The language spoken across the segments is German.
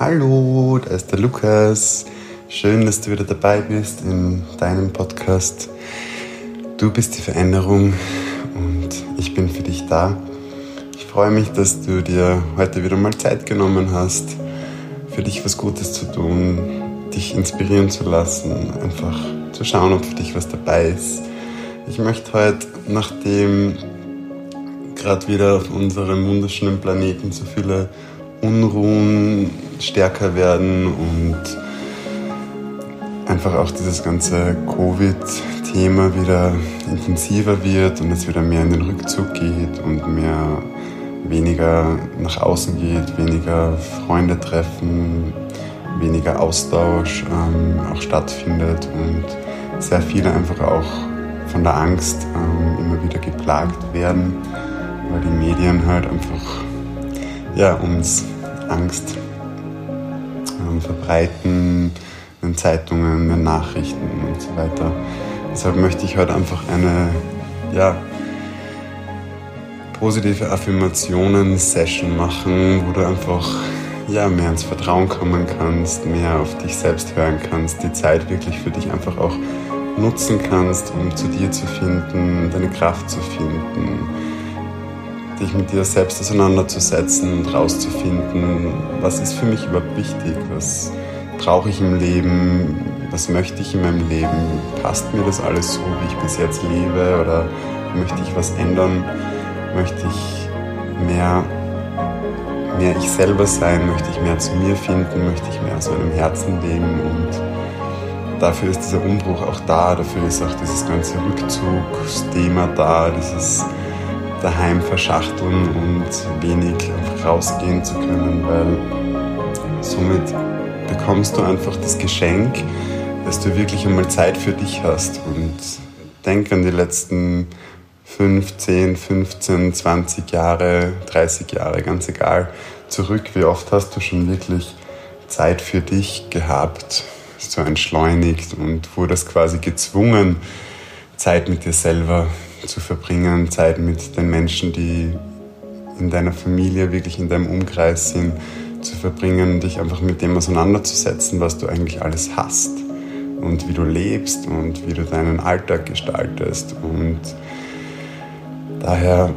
Hallo, da ist der Lukas. Schön, dass du wieder dabei bist in deinem Podcast. Du bist die Veränderung und ich bin für dich da. Ich freue mich, dass du dir heute wieder mal Zeit genommen hast, für dich was Gutes zu tun, dich inspirieren zu lassen, einfach zu schauen, ob für dich was dabei ist. Ich möchte heute, nachdem gerade wieder auf unserem wunderschönen Planeten so viele Unruhen stärker werden und einfach auch dieses ganze Covid-Thema wieder intensiver wird und es wieder mehr in den Rückzug geht und mehr weniger nach außen geht, weniger Freunde treffen, weniger Austausch ähm, auch stattfindet und sehr viele einfach auch von der Angst ähm, immer wieder geplagt werden, weil die Medien halt einfach ja, uns Angst ähm, verbreiten, in Zeitungen, in Nachrichten und so weiter. Deshalb möchte ich heute einfach eine ja, positive Affirmationen-Session machen, wo du einfach ja, mehr ins Vertrauen kommen kannst, mehr auf dich selbst hören kannst, die Zeit wirklich für dich einfach auch nutzen kannst, um zu dir zu finden, deine Kraft zu finden, dich mit dir selbst auseinanderzusetzen und rauszufinden, was ist für mich überhaupt wichtig, was brauche ich im Leben, was möchte ich in meinem Leben, passt mir das alles so, wie ich bis jetzt lebe oder möchte ich was ändern, möchte ich mehr, mehr ich selber sein, möchte ich mehr zu mir finden, möchte ich mehr aus meinem Herzen leben und dafür ist dieser Umbruch auch da, dafür ist auch dieses ganze Rückzugsthema da, dieses daheim verschachteln und wenig rausgehen zu können, weil somit bekommst du einfach das Geschenk, dass du wirklich einmal Zeit für dich hast und denk an die letzten 15, 15, 20 Jahre, 30 Jahre, ganz egal, zurück. Wie oft hast du schon wirklich Zeit für dich gehabt, so entschleunigt und wurdest quasi gezwungen, Zeit mit dir selber zu verbringen, Zeit mit den Menschen, die in deiner Familie, wirklich in deinem Umkreis sind, zu verbringen, dich einfach mit dem auseinanderzusetzen, was du eigentlich alles hast und wie du lebst und wie du deinen Alltag gestaltest. Und daher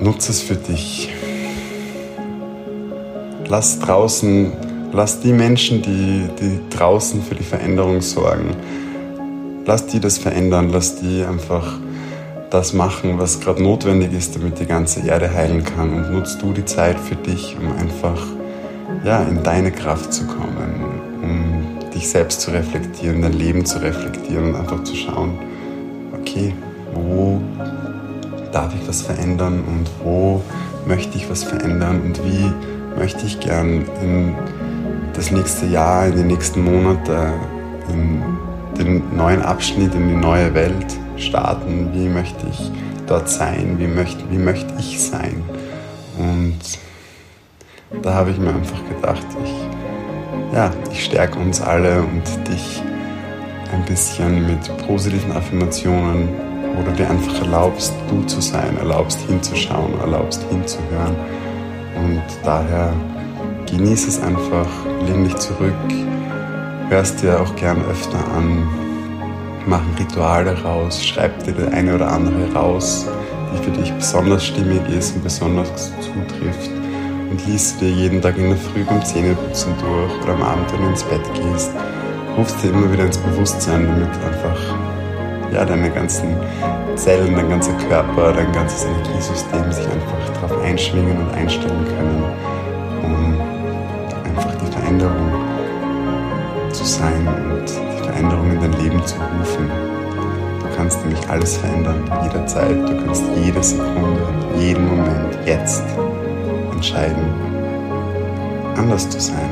nutze es für dich. Lass draußen, lass die Menschen, die, die draußen für die Veränderung sorgen, lass die das verändern, lass die einfach das machen, was gerade notwendig ist, damit die ganze Erde heilen kann. Und nutzt du die Zeit für dich, um einfach ja, in deine Kraft zu kommen, um dich selbst zu reflektieren, dein Leben zu reflektieren und einfach zu schauen, okay, wo darf ich was verändern und wo möchte ich was verändern und wie möchte ich gern in das nächste Jahr, in die nächsten Monate, in den neuen Abschnitt, in die neue Welt starten, wie möchte ich dort sein, wie möchte, wie möchte ich sein. Und da habe ich mir einfach gedacht, ich, ja, ich stärke uns alle und dich ein bisschen mit positiven Affirmationen, wo du dir einfach erlaubst, du zu sein, erlaubst hinzuschauen, erlaubst hinzuhören. Und daher genieße es einfach, lehn dich zurück, hörst dir auch gern öfter an, machen Rituale raus, schreib dir der eine oder andere raus, die für dich besonders stimmig ist und besonders zutrifft und liest dir jeden Tag in der Früh beim Zähneputzen durch oder am Abend, wenn du ins Bett gehst. Rufst dir immer wieder ins Bewusstsein, damit einfach ja, deine ganzen Zellen, dein ganzer Körper, dein ganzes Energiesystem sich einfach darauf einschwingen und einstellen können, um einfach die Veränderung zu sein und Veränderung in dein Leben zu rufen. Du kannst nämlich alles verändern, jederzeit. Du kannst jede Sekunde, jeden Moment, jetzt entscheiden, anders zu sein,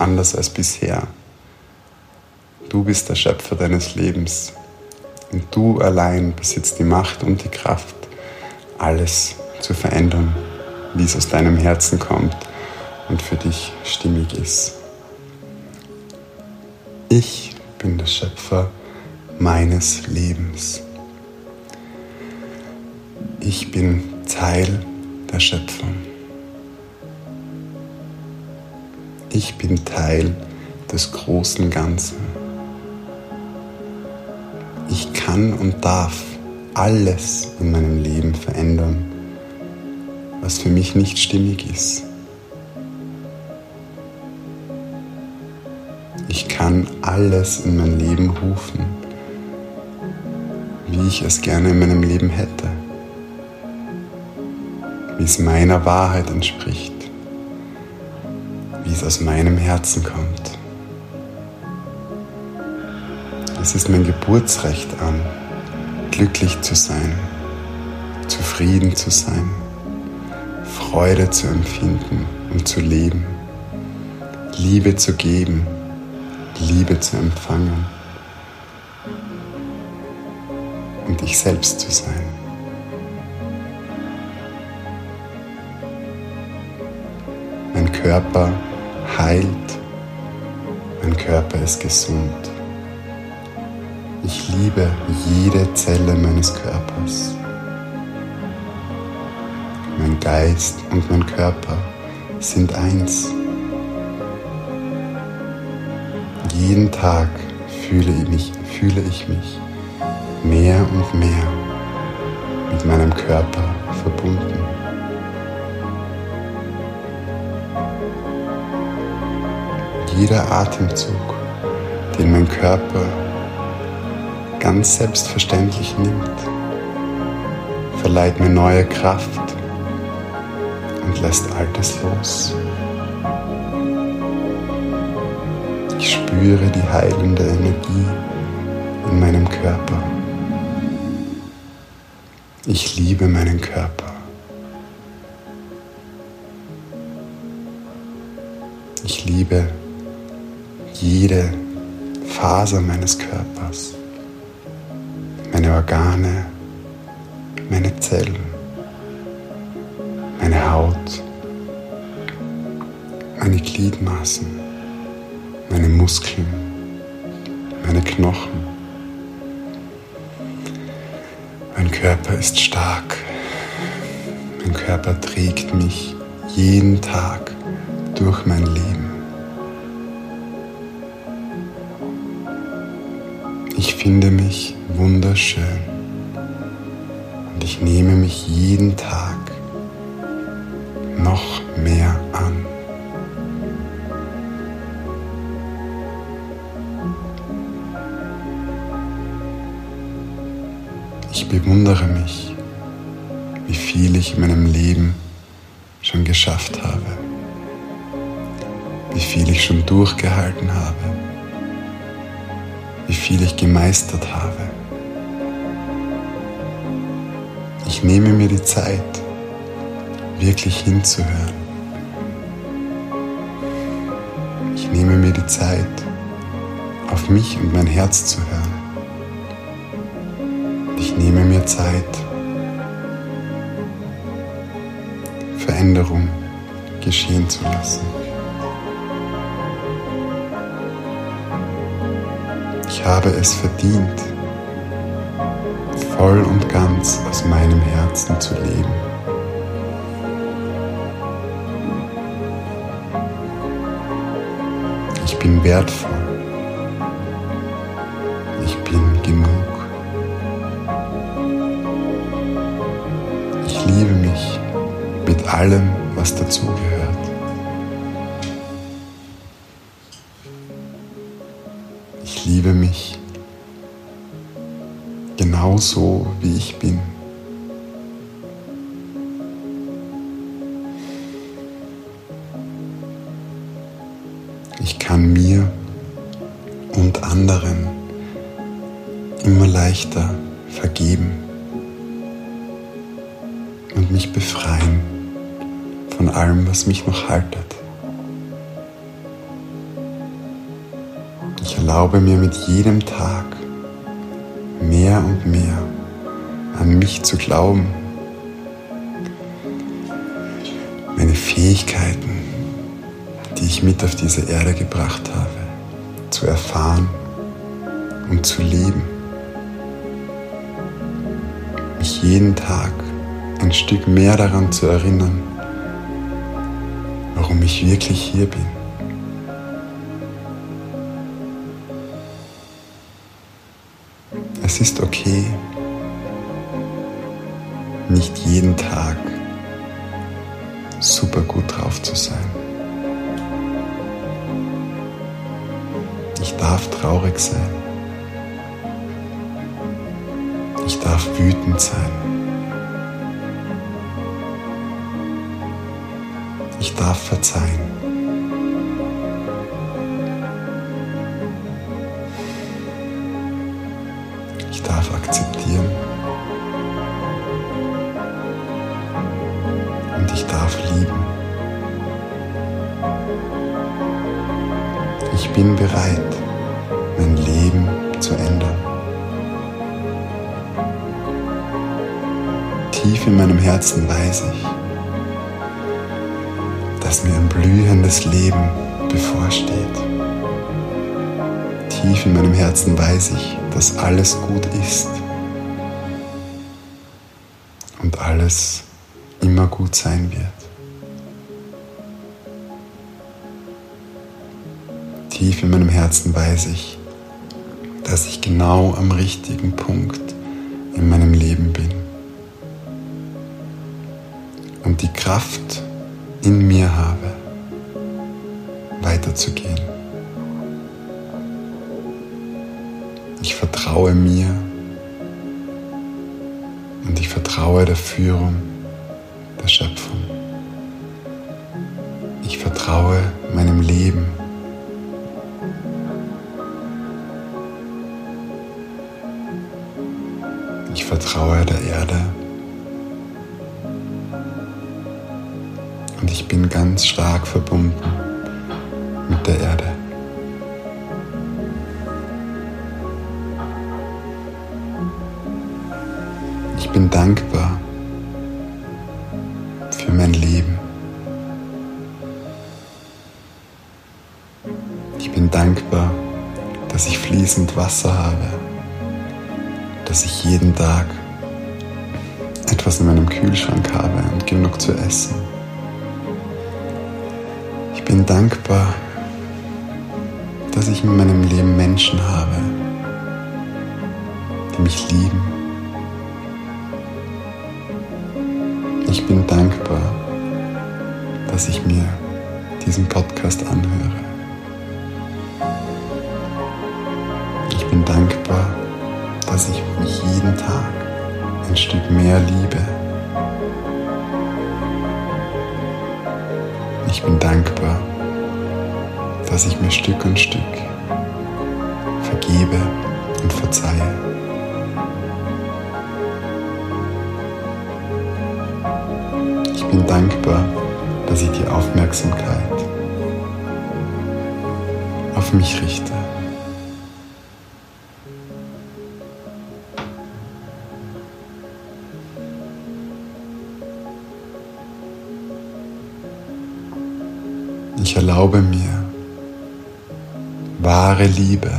anders als bisher. Du bist der Schöpfer deines Lebens und du allein besitzt die Macht und die Kraft, alles zu verändern, wie es aus deinem Herzen kommt und für dich stimmig ist. Ich bin der Schöpfer meines Lebens. Ich bin Teil der Schöpfung. Ich bin Teil des großen Ganzen. Ich kann und darf alles in meinem Leben verändern, was für mich nicht stimmig ist. Ich kann alles in mein Leben rufen, wie ich es gerne in meinem Leben hätte, wie es meiner Wahrheit entspricht, wie es aus meinem Herzen kommt. Es ist mein Geburtsrecht an, glücklich zu sein, zufrieden zu sein, Freude zu empfinden und zu leben, Liebe zu geben, Liebe zu empfangen und ich selbst zu sein. Mein Körper heilt, mein Körper ist gesund. Ich liebe jede Zelle meines Körpers. Mein Geist und mein Körper sind eins. Jeden Tag fühle ich mich, fühle ich mich mehr und mehr mit meinem Körper verbunden. Jeder Atemzug, den mein Körper ganz selbstverständlich nimmt, verleiht mir neue Kraft und lässt Altes los. Spüre die heilende Energie in meinem Körper. Ich liebe meinen Körper. Ich liebe jede Faser meines Körpers, meine Organe, meine Zellen, meine Haut, meine Gliedmaßen, Muskeln, meine Knochen. Mein Körper ist stark. Mein Körper trägt mich jeden Tag durch mein Leben. Ich finde mich wunderschön und ich nehme mich jeden Tag noch bewundere mich, wie viel ich in meinem Leben schon geschafft habe, wie viel ich schon durchgehalten habe, wie viel ich gemeistert habe. Ich nehme mir die Zeit, wirklich hinzuhören. Ich nehme mir die Zeit, auf mich und mein Herz zu hören. Ich nehme mir Zeit, Veränderung geschehen zu lassen. Ich habe es verdient, voll und ganz aus meinem Herzen zu leben. Ich bin wertvoll. Allem, was dazugehört. Ich liebe mich genauso, wie ich bin. Allem, was mich noch haltet. Ich erlaube mir mit jedem Tag mehr und mehr an mich zu glauben, meine Fähigkeiten, die ich mit auf diese Erde gebracht habe, zu erfahren und zu leben. Mich jeden Tag ein Stück mehr daran zu erinnern, warum ich wirklich hier bin. Es ist okay, nicht jeden Tag super gut drauf zu sein. Ich darf traurig sein. Ich darf wütend sein. Ich darf verzeihen. Ich darf akzeptieren. Und ich darf lieben. Ich bin bereit, mein Leben zu ändern. Tief in meinem Herzen weiß ich, dass mir ein blühendes Leben bevorsteht. Tief in meinem Herzen weiß ich, dass alles gut ist und alles immer gut sein wird. Tief in meinem Herzen weiß ich, dass ich genau am richtigen Punkt in meinem Leben bin und die Kraft in mir habe, weiterzugehen. Ich vertraue mir und ich vertraue der Führung der Schöpfung. Ich vertraue meinem Leben. Ich vertraue der Erde. Und ich bin ganz stark verbunden mit der Erde. Ich bin dankbar für mein Leben. Ich bin dankbar, dass ich fließend Wasser habe, dass ich jeden Tag etwas in meinem Kühlschrank habe und genug zu essen. Ich bin dankbar, dass ich in meinem Leben Menschen habe, die mich lieben. Ich bin dankbar, dass ich mir diesen Podcast anhöre. Ich bin dankbar, dass ich mich jeden Tag ein Stück mehr liebe. Ich bin dankbar, dass ich mir Stück und Stück vergebe und verzeihe. Ich bin dankbar, dass ich die Aufmerksamkeit auf mich richte. Ich erlaube mir, wahre Liebe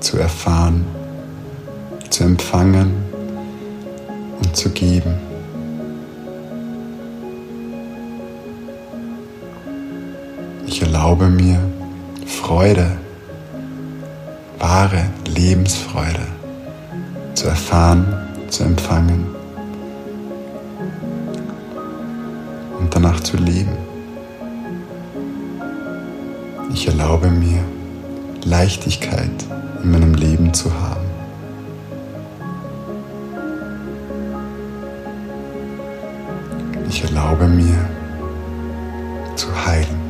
zu erfahren, zu empfangen und zu geben. Ich erlaube mir Freude, wahre Lebensfreude zu erfahren, zu empfangen und danach zu leben. Ich erlaube mir Leichtigkeit in meinem Leben zu haben. Ich erlaube mir zu heilen.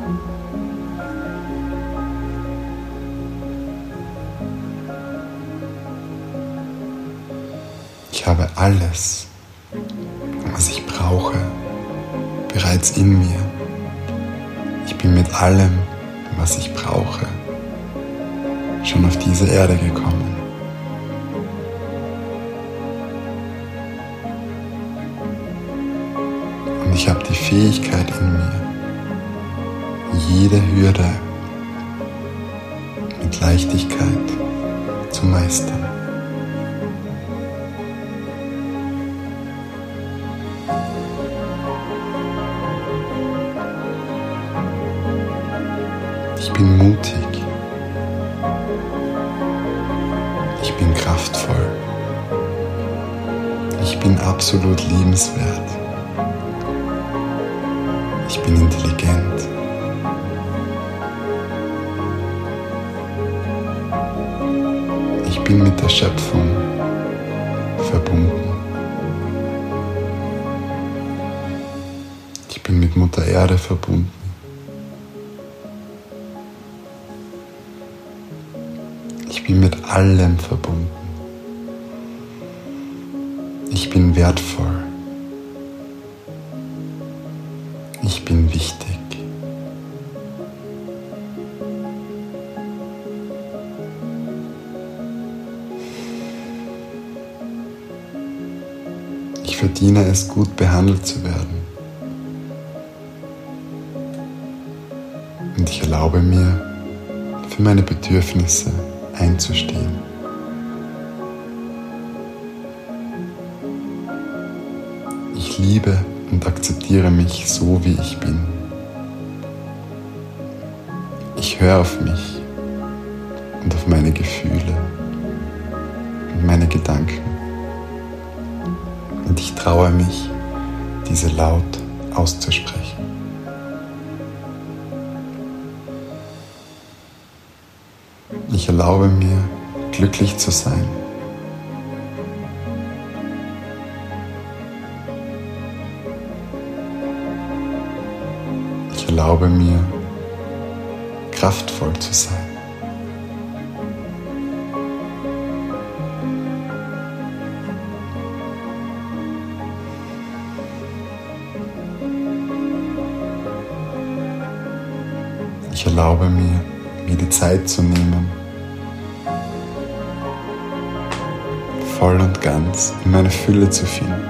Ich habe alles, was ich brauche, bereits in mir. Ich bin mit allem, was ich brauche, schon auf diese Erde gekommen. Und ich habe die Fähigkeit in mir, jede Hürde mit Leichtigkeit zu meistern. Absolut liebenswert. Ich bin intelligent. Ich bin mit der Schöpfung verbunden. Ich bin mit Mutter Erde verbunden. Ich bin mit allem verbunden. Ich bin wertvoll. Ich bin wichtig. Ich verdiene es, gut behandelt zu werden. Und ich erlaube mir, für meine Bedürfnisse einzustehen. Liebe und akzeptiere mich so, wie ich bin. Ich höre auf mich und auf meine Gefühle und meine Gedanken. Und ich traue mich, diese laut auszusprechen. Ich erlaube mir, glücklich zu sein. Erlaube mir, kraftvoll zu sein. Ich erlaube mir, mir die Zeit zu nehmen, voll und ganz in meine Fülle zu finden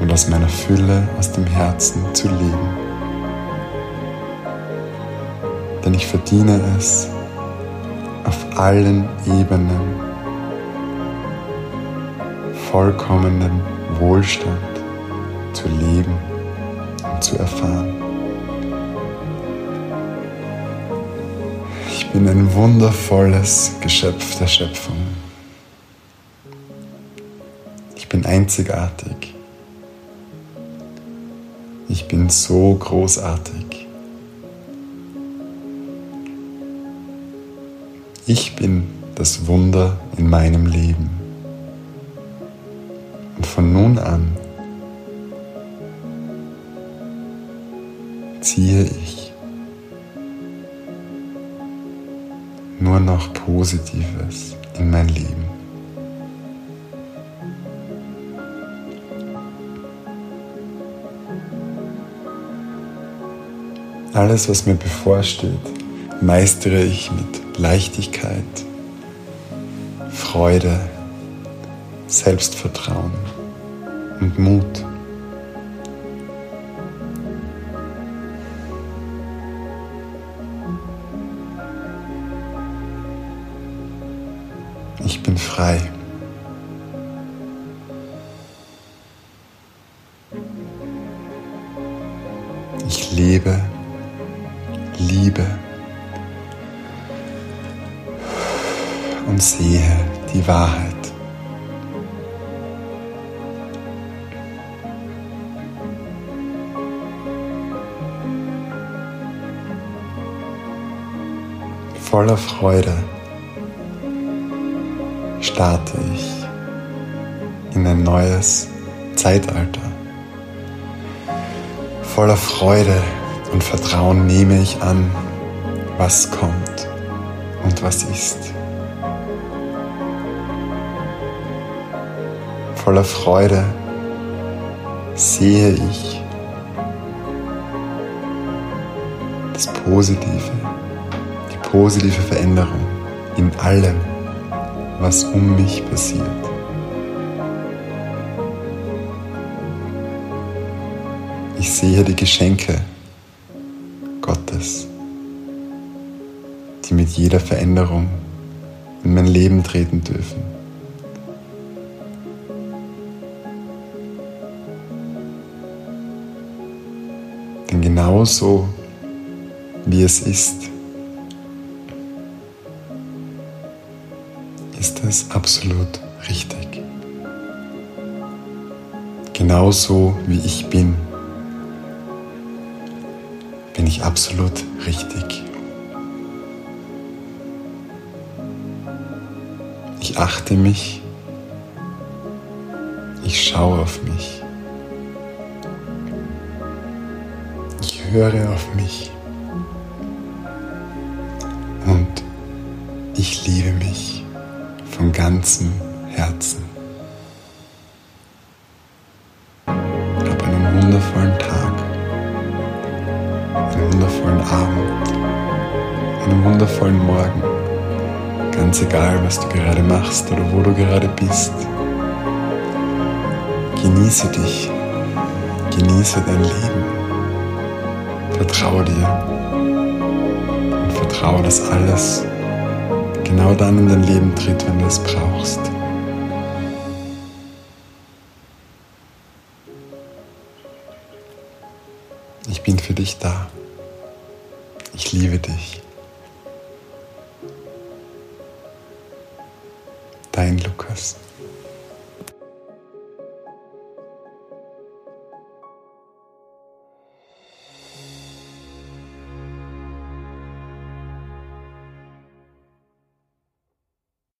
und aus meiner Fülle, aus dem Herzen zu leben. Denn ich verdiene es auf allen Ebenen vollkommenen Wohlstand zu leben und zu erfahren. Ich bin ein wundervolles Geschöpf der Schöpfung. Ich bin einzigartig. Ich bin so großartig. Ich bin das Wunder in meinem Leben. Und von nun an ziehe ich nur noch Positives in mein Leben. Alles, was mir bevorsteht, meistere ich mit Leichtigkeit, Freude, Selbstvertrauen und Mut. Ich bin frei. Und sehe die Wahrheit. Voller Freude starte ich in ein neues Zeitalter. Voller Freude und Vertrauen nehme ich an, was kommt und was ist. Voller Freude sehe ich das Positive, die positive Veränderung in allem, was um mich passiert. Ich sehe die Geschenke Gottes, die mit jeder Veränderung in mein Leben treten dürfen. Genauso wie es ist, ist es absolut richtig. genauso wie ich bin, bin ich absolut richtig. Ich achte mich, ich schaue auf mich, höre auf mich und ich liebe mich von ganzem Herzen. Hab einen wundervollen Tag, einen wundervollen Abend, einen wundervollen Morgen. Ganz egal, was du gerade machst oder wo du gerade bist. Genieße dich, genieße dein Leben. Vertraue dir und vertraue, dass alles genau dann in dein Leben tritt, wenn du es brauchst. Ich bin für dich da. Ich liebe dich. Dein Lukas.